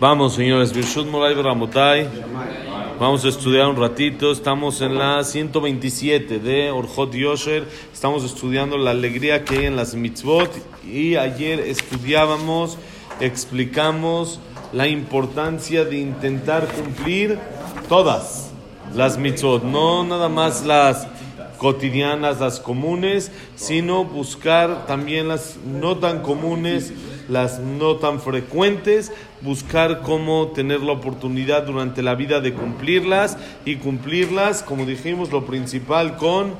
Vamos, señores. Vamos a estudiar un ratito. Estamos en la 127 de Orjot Yosher. Estamos estudiando la alegría que hay en las mitzvot. Y ayer estudiábamos, explicamos la importancia de intentar cumplir todas las mitzvot, no nada más las cotidianas, las comunes, sino buscar también las no tan comunes, las no tan frecuentes, buscar cómo tener la oportunidad durante la vida de cumplirlas y cumplirlas, como dijimos, lo principal con,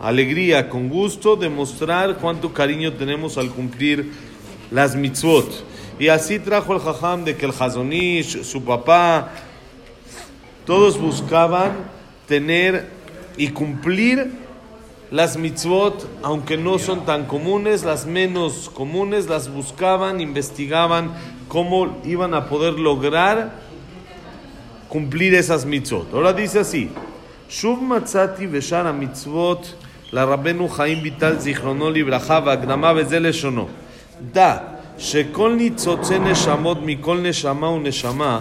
alegría, con gusto, demostrar cuánto cariño tenemos al cumplir las mitzvot. Y así trajo el jajam de que el Hazonish, su papá, todos buscaban tener y cumplir las mitzvot, aunque no son tan comunes, las menos comunes, las buscaban, investigaban cómo iban a poder lograr cumplir esas mitzvot. Ahora dice así: Shuv matzati veshara mitzvot la Rabbenu Chaim Vital Zichrono Libraja והקדמה וזה לשונו. דע שכל ניצוצי נשמות מכל נשמה ונשמה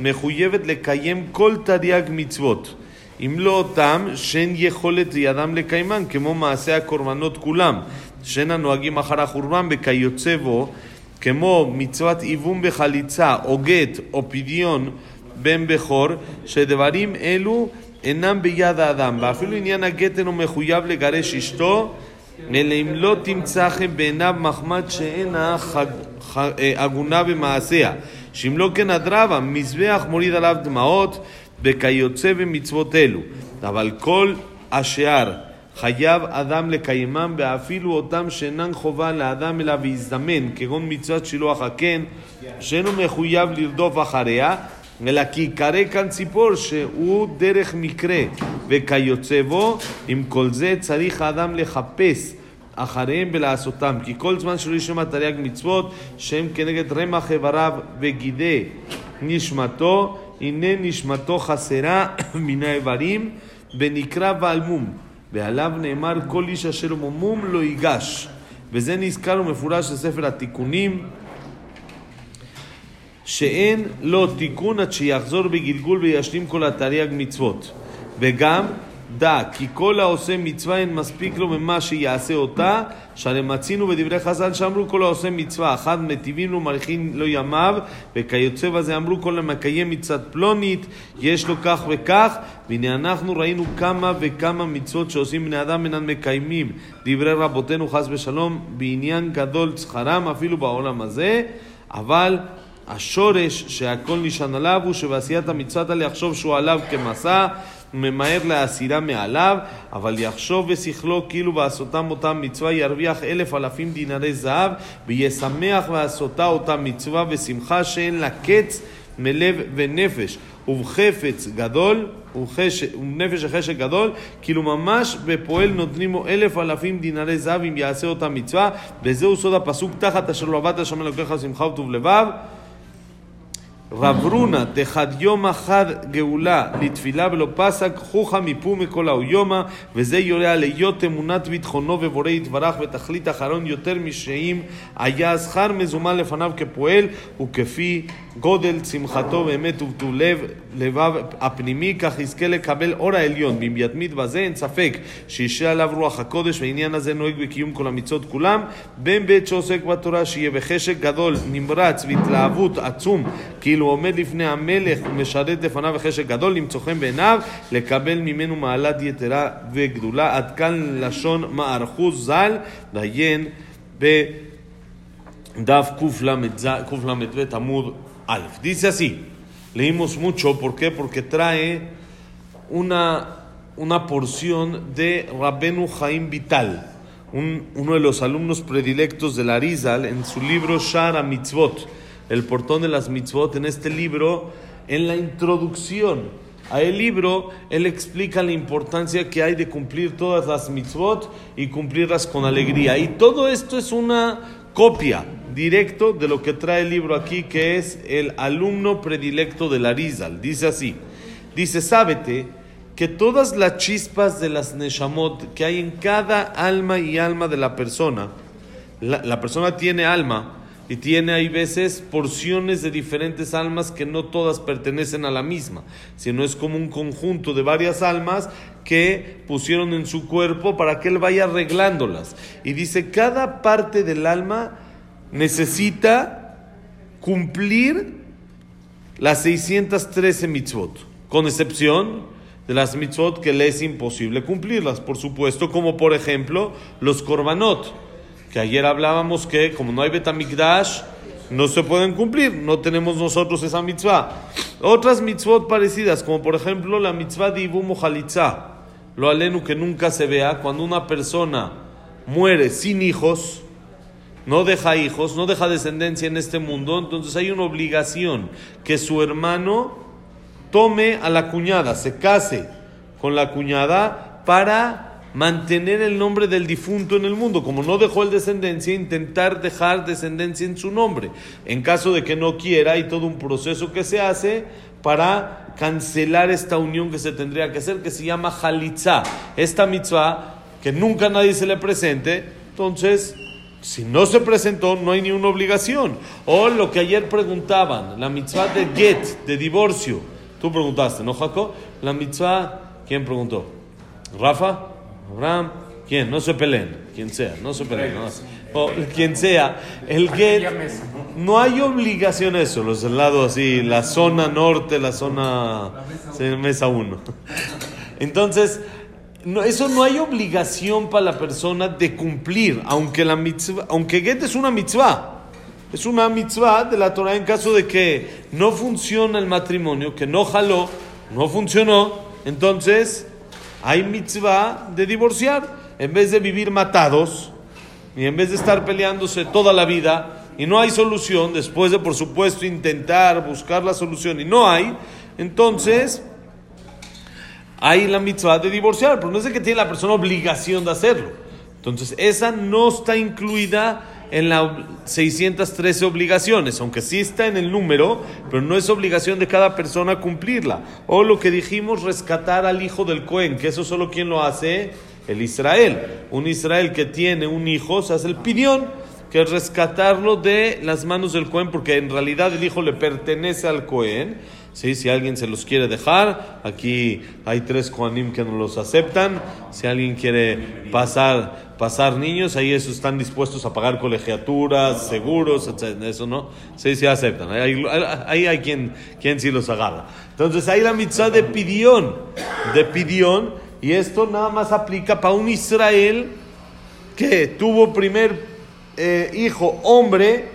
מחויבת לקיים כל תרי"ג מצוות. אם לא אותם, שאין יכולת לידם לקיימן, כמו מעשי הקורבנות כולם, שאין הנוהגים אחר החורבן וכיוצא בו, כמו מצוות עיוום בחליצה, או גט, או פדיון בן בכור, שדברים אלו אינם ביד האדם, ואפילו עניין הגט אינו מחויב לגרש אשתו, אלא אם לא תמצא חן בעיניו מחמד שאינה הגונה במעשיה. שאם לא כן אדרבה, מזבח מוריד עליו דמעות, וכיוצא במצוות אלו. אבל כל השאר חייב אדם לקיימם, ואפילו אותם שאינן חובה לאדם אלא ויזדמן, כגון מצוות שילוח הקן, שאינו מחויב לרדוף אחריה, אלא כי ייקרא כאן ציפור שהוא דרך מקרה, וכיוצא בו, עם כל זה צריך האדם לחפש אחריהם ולעשותם, כי כל זמן שלא ישמע תרי"ג מצוות, שהם כנגד רמח איבריו וגידי נשמתו, הנה נשמתו חסרה מן האיברים, ונקרא בעלמום. ועליו נאמר כל איש אשר מומום לא ייגש. וזה נזכר ומפורש בספר התיקונים, שאין לו תיקון עד שיחזור בגלגול וישלים כל התרי"ג מצוות. וגם דע כי כל העושה מצווה אין מספיק לו ממה שיעשה אותה, שהרי מצינו בדברי חז"ל שאמרו כל העושה מצווה אחת מטיבים לו מריחין לו ימיו, וכיוצא בזה אמרו כל המקיים מצוות פלונית, יש לו כך וכך, והנה אנחנו ראינו כמה וכמה מצוות שעושים בני אדם אינם מקיימים. דברי רבותינו חס ושלום בעניין גדול שכרם אפילו בעולם הזה, אבל השורש שהכל נשען עליו הוא שבעשיית המצוות האלה יחשוב שהוא עליו כמסע ממהר להסירה מעליו, אבל יחשוב בשכלו כאילו בעשותם אותה מצווה ירוויח אלף אלפים דינרי זהב, ויהיה שמח בעשותה אותה מצווה ושמחה שאין לה קץ מלב ונפש, ובחפץ גדול, ונפש החשק גדול, כאילו ממש בפועל נותנים לו אלף אלפים דינרי זהב אם יעשה אותה מצווה, וזהו סוד הפסוק תחת אשר לא עבדת שם אלוקיך שמחה וטוב לבב. רב רונה, דחד יום אחד גאולה לתפילה ולא פסק, חוכא מפו מכל האויומא, וזה יורה על היות אמונת ביטחונו ובורא יתברך ותכלית אחרון יותר משאם היה שכר מזומן לפניו כפועל, וכפי גודל שמחתו באמת ובטוב לב, לבב הפנימי, כך יזכה לקבל אור העליון, ואם יתמיד בזה אין ספק שישרה עליו רוח הקודש, והעניין הזה נוהג בקיום כל המצוות כולם, בין בעת שעוסק בתורה, שיהיה בחשק גדול, נמרץ והתלהבות עצום, כאילו הוא עומד לפני המלך ומשרת לפניו בחשק גדול, למצוא חן בעיניו, לקבל ממנו מעלת יתרה וגדולה. עד כאן לשון מערכוז ז"ל, דיין בדף קל"ב עמוד א'. Dice así, leímos mucho, ¿por qué? Porque trae una, una porción de Rabenu Jaim Vital, un, uno de los alumnos predilectos de la Rizal, en su libro Shara Mitzvot el portón de las mitzvot, en este libro, en la introducción a el libro, él explica la importancia que hay de cumplir todas las mitzvot y cumplirlas con alegría. Y todo esto es una copia directo de lo que trae el libro aquí, que es el alumno predilecto de la Rizal. Dice así, dice, sábete que todas las chispas de las neshamot que hay en cada alma y alma de la persona, la persona tiene alma, y tiene hay veces porciones de diferentes almas que no todas pertenecen a la misma, sino es como un conjunto de varias almas que pusieron en su cuerpo para que él vaya arreglándolas. Y dice, cada parte del alma necesita cumplir las 613 mitzvot, con excepción de las mitzvot que le es imposible cumplirlas, por supuesto, como por ejemplo los korbanot que ayer hablábamos que como no hay Betamikdash, no se pueden cumplir, no tenemos nosotros esa mitzvah. Otras mitzvot parecidas, como por ejemplo la mitzvah de Ibu lo alenu que nunca se vea, cuando una persona muere sin hijos, no deja hijos, no deja descendencia en este mundo, entonces hay una obligación que su hermano tome a la cuñada, se case con la cuñada para mantener el nombre del difunto en el mundo. Como no dejó el descendencia, intentar dejar descendencia en su nombre. En caso de que no quiera, hay todo un proceso que se hace para cancelar esta unión que se tendría que hacer, que se llama Jalitza. Esta mitzvah, que nunca nadie se le presente, entonces, si no se presentó, no hay ni una obligación. O lo que ayer preguntaban, la mitzvah de get, de divorcio. Tú preguntaste, ¿no, Jaco? La mitzvah, ¿quién preguntó? ¿Rafa? Abraham, ¿quién? No se peleen, quien sea, no se peleen, o quien sea. El get, no hay obligación eso, los del lado así, la zona norte, la zona mesa 1. Entonces, no, eso no hay obligación para la persona de cumplir, aunque la mitzvah, aunque get es una mitzvah. Es una mitzvah de la Torah en caso de que no funciona el matrimonio, que no jaló, no funcionó, entonces hay mitzvah de divorciar. En vez de vivir matados y en vez de estar peleándose toda la vida y no hay solución, después de por supuesto intentar buscar la solución y no hay, entonces hay la mitzvah de divorciar, pero no es de que tiene la persona obligación de hacerlo. Entonces esa no está incluida en las 613 obligaciones, aunque sí está en el número, pero no es obligación de cada persona cumplirla. O lo que dijimos, rescatar al hijo del Cohen, que eso solo quien lo hace, el Israel. Un Israel que tiene un hijo, se hace el pidión, que es rescatarlo de las manos del Cohen, porque en realidad el hijo le pertenece al Cohen ¿sí? Si alguien se los quiere dejar, aquí hay tres Koanim que no los aceptan. Si alguien quiere pasar, pasar niños, ahí eso están dispuestos a pagar colegiaturas, seguros, etc. Eso no, sí, sí aceptan. Ahí, ahí hay quien, quien sí los agarra. Entonces hay la mitzvah de pidión, de pidión, y esto nada más aplica para un Israel que tuvo primer eh, hijo hombre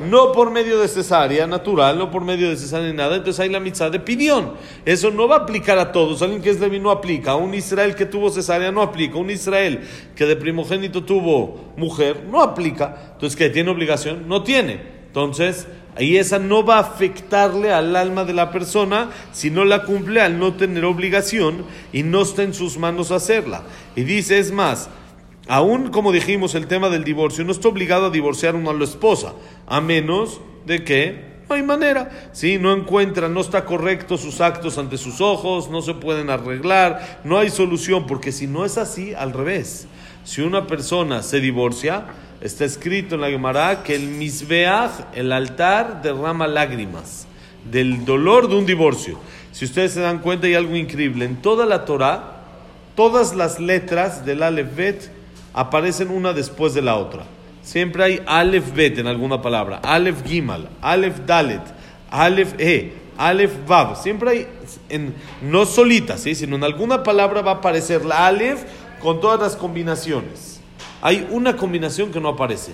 no por medio de cesárea natural, no por medio de cesárea ni nada, entonces hay la mitzvah de pidión. Eso no va a aplicar a todos. Alguien que es levi no aplica. Un Israel que tuvo cesárea no aplica. Un Israel que de primogénito tuvo mujer no aplica. Entonces, ¿qué? ¿Tiene obligación? No tiene. Entonces, ahí esa no va a afectarle al alma de la persona si no la cumple al no tener obligación y no está en sus manos hacerla. Y dice, es más, Aún, como dijimos, el tema del divorcio, no está obligado a divorciar uno a la esposa, a menos de que no hay manera. Si no encuentra, no está correcto sus actos ante sus ojos, no se pueden arreglar, no hay solución, porque si no es así, al revés. Si una persona se divorcia, está escrito en la Gemara que el misbeach, el altar, derrama lágrimas del dolor de un divorcio. Si ustedes se dan cuenta, hay algo increíble. En toda la Torah, todas las letras del Aleph aparecen una después de la otra. Siempre hay Aleph Bet en alguna palabra, Aleph Gimal, Aleph Dalet, Aleph E, Aleph Vav. Siempre hay, en, no solitas, ¿sí? sino en alguna palabra va a aparecer la Aleph con todas las combinaciones. Hay una combinación que no aparece,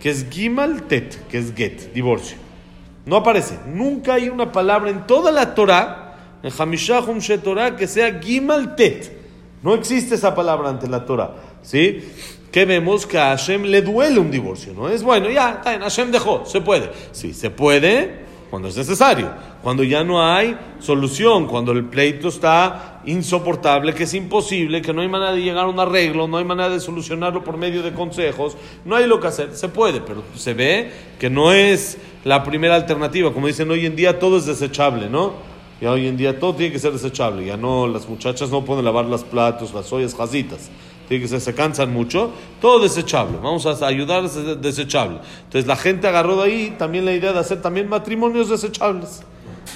que es Gimal Tet, que es Get, divorcio. No aparece. Nunca hay una palabra en toda la Torah, en Hamishahum Torah, que sea Gimal Tet. No existe esa palabra ante la Torah. ¿Sí? Que vemos que a Hashem le duele un divorcio, ¿no? Es bueno, ya, Hashem dejó, se puede. Sí, se puede cuando es necesario, cuando ya no hay solución, cuando el pleito está insoportable, que es imposible, que no hay manera de llegar a un arreglo, no hay manera de solucionarlo por medio de consejos, no hay lo que hacer, se puede, pero se ve que no es la primera alternativa, como dicen hoy en día todo es desechable, ¿no? Ya hoy en día todo tiene que ser desechable, ya no, las muchachas no pueden lavar los platos, las ollas, jazitas que se cansan mucho, todo desechable. Vamos a ayudar desechable. Entonces la gente agarró de ahí también la idea de hacer también matrimonios desechables.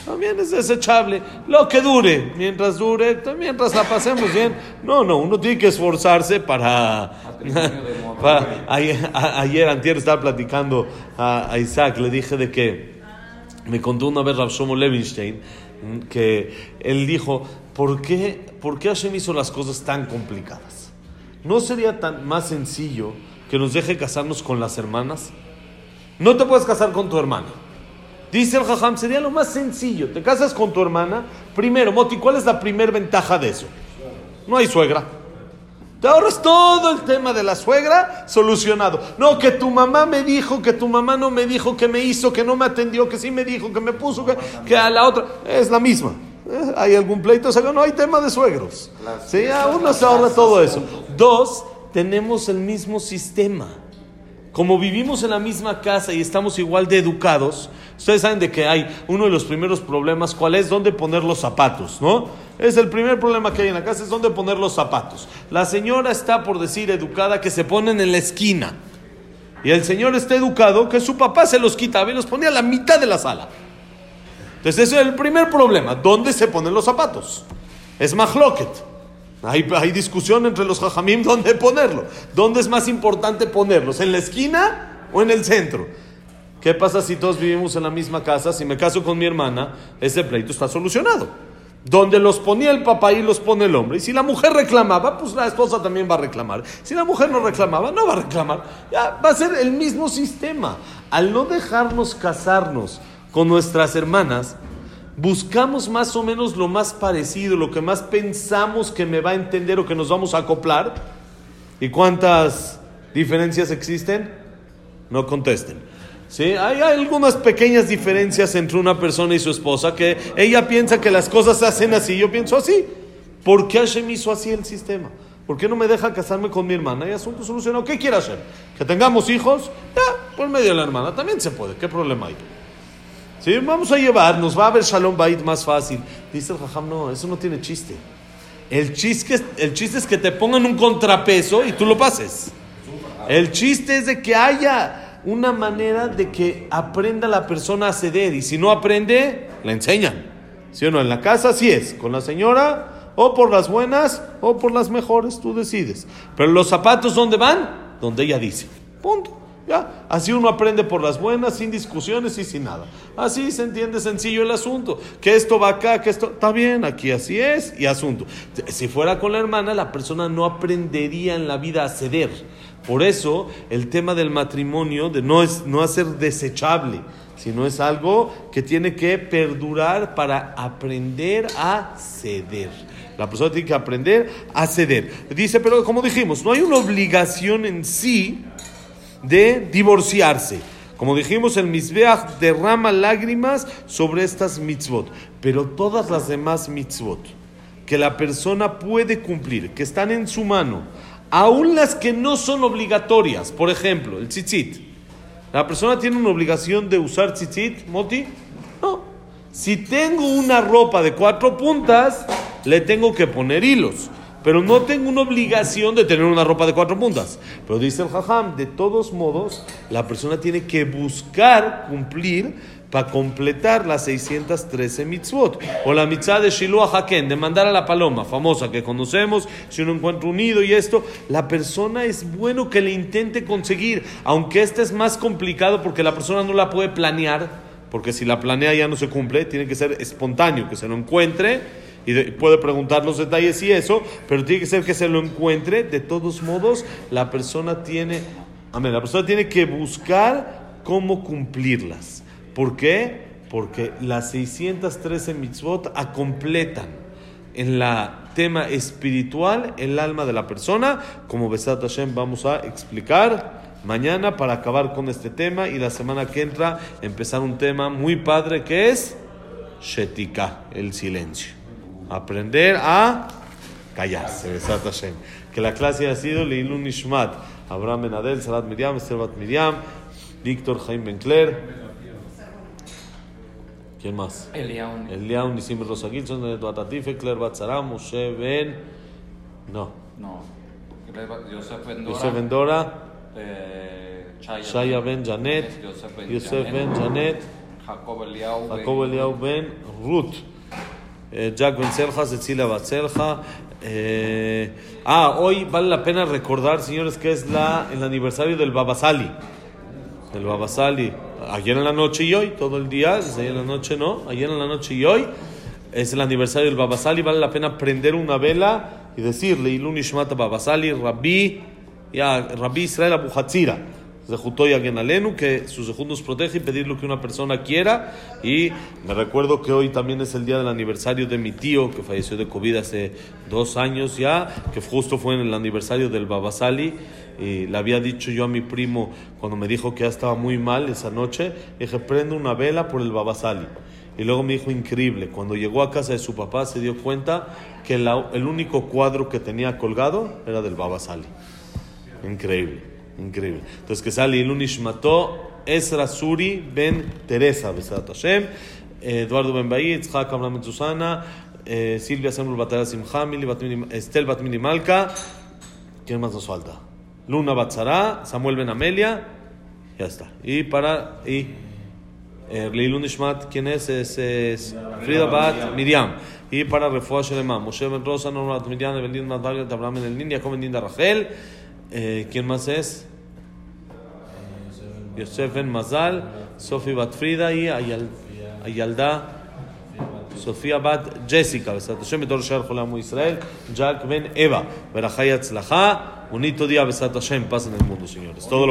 También es desechable. Lo que dure, mientras dure, mientras la pasemos bien. No, no, uno tiene que esforzarse para... ayer, ayer, antier, estaba platicando a, Isaac, le dije de que me contó una vez Rabshomo Levinstein que él dijo, ¿por qué, ¿por qué Hashem hizo las cosas tan complicadas? ¿No sería tan más sencillo que nos deje casarnos con las hermanas? No te puedes casar con tu hermana. Dice el Jajam, sería lo más sencillo. Te casas con tu hermana. Primero, Moti, ¿cuál es la primera ventaja de eso? No hay suegra. Te ahorras todo el tema de la suegra solucionado. No, que tu mamá me dijo, que tu mamá no me dijo, que me hizo, que no me atendió, que sí me dijo, que me puso, que, a la otra. Es la misma. ¿Eh? ¿Hay algún pleito? no hay tema de suegros. Sí, a uno se ahorra todo eso. Dos, tenemos el mismo sistema. Como vivimos en la misma casa y estamos igual de educados, ustedes saben de que hay uno de los primeros problemas, ¿cuál es? ¿Dónde poner los zapatos? ¿No? Es el primer problema que hay en la casa, es dónde poner los zapatos. La señora está, por decir, educada, que se ponen en la esquina. Y el señor está educado, que su papá se los quitaba y los ponía a la mitad de la sala. Entonces ese es el primer problema, ¿dónde se ponen los zapatos? Es mahloket. Hay, hay discusión entre los jajamim dónde ponerlo. ¿Dónde es más importante ponerlos? ¿En la esquina o en el centro? ¿Qué pasa si todos vivimos en la misma casa? Si me caso con mi hermana, ese pleito está solucionado. Donde los ponía el papá y los pone el hombre. Y si la mujer reclamaba, pues la esposa también va a reclamar. Si la mujer no reclamaba, no va a reclamar. Va a ser el mismo sistema. Al no dejarnos casarnos con nuestras hermanas, buscamos más o menos lo más parecido, lo que más pensamos que me va a entender o que nos vamos a acoplar. ¿Y cuántas diferencias existen? No contesten. ¿Sí? Hay algunas pequeñas diferencias entre una persona y su esposa que ella piensa que las cosas se hacen así, yo pienso así. ¿Por qué Hashem hizo así el sistema? ¿Por qué no me deja casarme con mi hermana? Y asunto solucionado. ¿Qué quiere hacer? ¿Que tengamos hijos? Ya, por medio de la hermana. También se puede. ¿Qué problema hay? Vamos a llevar, nos va a ver Shalom Bait más fácil. Dice el Jajam, no, eso no tiene chiste. El chiste, el chiste es que te pongan un contrapeso y tú lo pases. El chiste es de que haya una manera de que aprenda la persona a ceder. Y si no aprende, la enseñan. ¿Sí o no? En la casa sí es. Con la señora, o por las buenas, o por las mejores, tú decides. Pero los zapatos, ¿dónde van? Donde ella dice. Punto. Así uno aprende por las buenas, sin discusiones y sin nada. Así se entiende sencillo el asunto. Que esto va acá, que esto está bien, aquí así es y asunto. Si fuera con la hermana, la persona no aprendería en la vida a ceder. Por eso el tema del matrimonio de no es no hacer desechable, sino es algo que tiene que perdurar para aprender a ceder. La persona tiene que aprender a ceder. Dice, pero como dijimos, no hay una obligación en sí de divorciarse. Como dijimos, el Mizbeach derrama lágrimas sobre estas mitzvot, pero todas las demás mitzvot que la persona puede cumplir, que están en su mano, aún las que no son obligatorias, por ejemplo, el tzitzit. ¿La persona tiene una obligación de usar tzitzit, Moti? No. Si tengo una ropa de cuatro puntas, le tengo que poner hilos pero no tengo una obligación de tener una ropa de cuatro puntas. Pero dice el Jajam, de todos modos, la persona tiene que buscar cumplir para completar las 613 mitzvot. O la mitzvah de Shiloh Haken, de mandar a la paloma, famosa que conocemos, si uno encuentra unido y esto, la persona es bueno que le intente conseguir, aunque este es más complicado porque la persona no la puede planear, porque si la planea ya no se cumple, tiene que ser espontáneo, que se lo encuentre y puede preguntar los detalles y eso, pero tiene que ser que se lo encuentre. De todos modos, la persona tiene, amén, la persona tiene que buscar cómo cumplirlas. ¿Por qué? Porque las 613 mitzvot completan en la tema espiritual el alma de la persona, como Besat Hashem vamos a explicar mañana para acabar con este tema y la semana que entra empezar un tema muy padre que es Shetika, el silencio aprender a callarse. Que la clase ha sido Leilun Nishmat, Abraham Benadel, Salat Miriam, Servat Miriam, Víctor Jaime Bencler. ¿Quién más? Eliaun. Eliaun, Nisim Rosa Gilson, Eduard Atife, Claire Batzaram, Moshe Ben. No. No. Yosef Ben Dora, Yosef eh, Chaya, Shaya Ben Janet, Yosef Ben Janet, Jacob Eliau, Ben- Jacob Eliau Ben Ruth, Jack Ben Selja, Cecilia Batzelja. Eh, ah, hoy vale la pena recordar, señores, que es la, el aniversario del Babasali. El Babasali. Ayer en la noche y hoy, todo el día, ayer en la noche no, ayer en la noche y hoy es el aniversario del Babasali. Vale la pena prender una vela y decirle, Ilun Ishmata Babasali, Rabbi, ya, Rabbi Israel Abu Hatzira. Zehutó y Alenu, que su Zehut nos protege y pedir lo que una persona quiera. Y me recuerdo que hoy también es el día del aniversario de mi tío, que falleció de COVID hace dos años ya, que justo fue en el aniversario del Babasali. Y le había dicho yo a mi primo, cuando me dijo que ya estaba muy mal esa noche, dije, prende una vela por el Babasali. Y luego me dijo, increíble, cuando llegó a casa de su papá se dio cuenta que el único cuadro que tenía colgado era del Babasali. Increíble, increíble. Entonces que sale Ilun Ishmato, Ezra Suri Ben Teresa, Besat Hashem, eh, Eduardo Ben Baí, Itzhak Abraham Ben Susana, eh, Silvia Samuel Batara Simcha, Estel Batmini Malka, ¿quién más nos falta? Luna Batzara, Samuel Ben Amelia, ya está. Y para, y eh, Leilun Ishmat, ¿quién es? Es, es Frida Bat Miriam. Y para Refuah Shelema, Moshe Ben Rosa, Norma Bat Miriam, Bat Vargas, Abraham Ben El Niño, Jacob Ben Dinda Rachel. Eh, ¿Quién más es? Yosef Ben Mazal, Sofi Bat Frida y Ayal, Ayalda. Sofía Bat Jessica, Besat Hashem, בתור שאר חולי עמו ישראל, Jack Ben Eva, ברכה y הצלחה, bonito día, Besat Hashem, paz en el mundo, señores. Todo